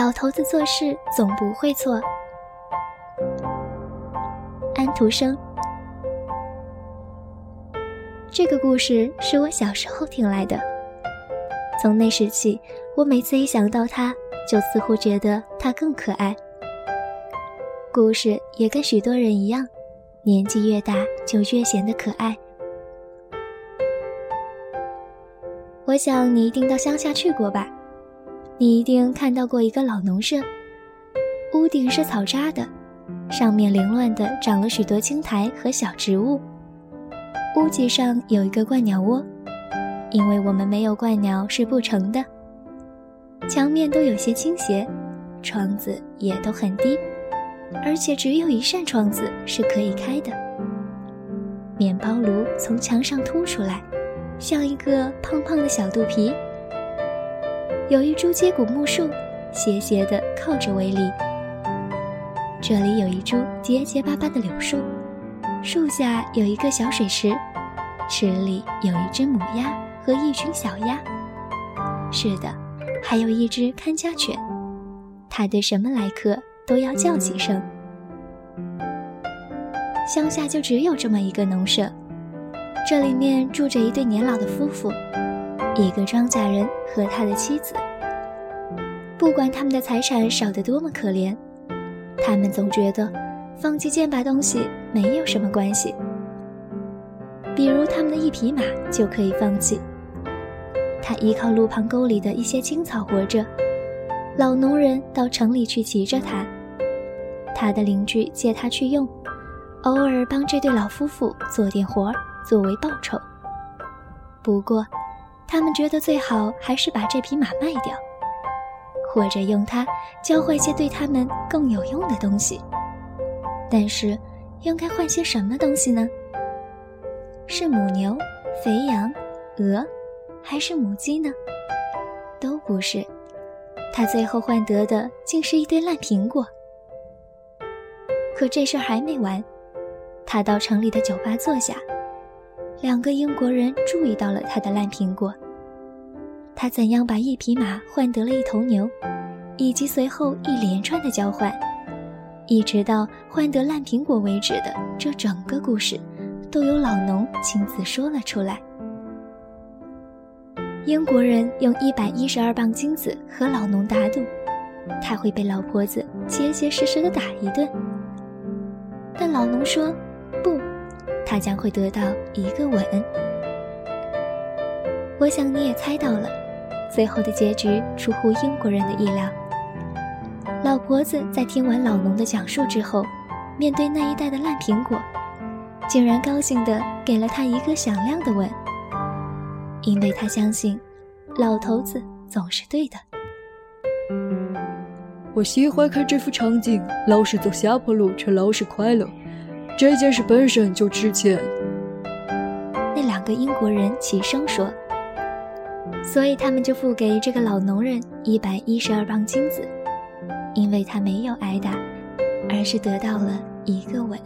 老头子做事总不会错。安徒生，这个故事是我小时候听来的。从那时起，我每次一想到他，就似乎觉得他更可爱。故事也跟许多人一样，年纪越大就越显得可爱。我想你一定到乡下去过吧？你一定看到过一个老农舍，屋顶是草扎的，上面凌乱的长了许多青苔和小植物。屋脊上有一个鹳鸟窝，因为我们没有鹳鸟是不成的。墙面都有些倾斜，窗子也都很低。而且只有一扇窗子是可以开的。面包炉从墙上凸出来，像一个胖胖的小肚皮。有一株接骨木树，斜斜地靠着围篱。这里有一株结结巴巴的柳树，树下有一个小水池，池里有一只母鸭和一群小鸭。是的，还有一只看家犬，它对什么来客？都要叫几声。乡下就只有这么一个农舍，这里面住着一对年老的夫妇，一个庄稼人和他的妻子。不管他们的财产少得多么可怜，他们总觉得放弃件把东西没有什么关系。比如他们的一匹马就可以放弃，他依靠路旁沟里的一些青草活着，老农人到城里去骑着它。他的邻居借他去用，偶尔帮这对老夫妇做点活儿作为报酬。不过，他们觉得最好还是把这匹马卖掉，或者用它交换些对他们更有用的东西。但是，应该换些什么东西呢？是母牛、肥羊、鹅，还是母鸡呢？都不是。他最后换得的竟是一堆烂苹果。可这事儿还没完，他到城里的酒吧坐下，两个英国人注意到了他的烂苹果。他怎样把一匹马换得了一头牛，以及随后一连串的交换，一直到换得烂苹果为止的这整个故事，都由老农亲自说了出来。英国人用一百一十二磅金子和老农打赌，他会被老婆子结结实实的打一顿。但老农说：“不，他将会得到一个吻。”我想你也猜到了，最后的结局出乎英国人的意料。老婆子在听完老农的讲述之后，面对那一袋的烂苹果，竟然高兴地给了他一个响亮的吻，因为他相信，老头子总是对的。我喜欢看这幅场景，老是走下坡路，却老是快乐。这件事本身就值钱。那两个英国人齐声说。所以他们就付给这个老农人一百一十二磅金子，因为他没有挨打，而是得到了一个吻。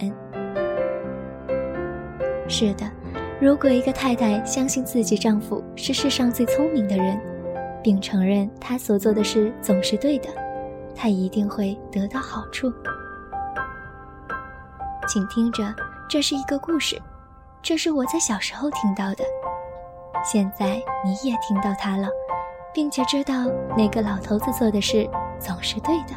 是的，如果一个太太相信自己丈夫是世上最聪明的人，并承认他所做的事总是对的。他一定会得到好处。请听着，这是一个故事，这是我在小时候听到的。现在你也听到他了，并且知道那个老头子做的事总是对的。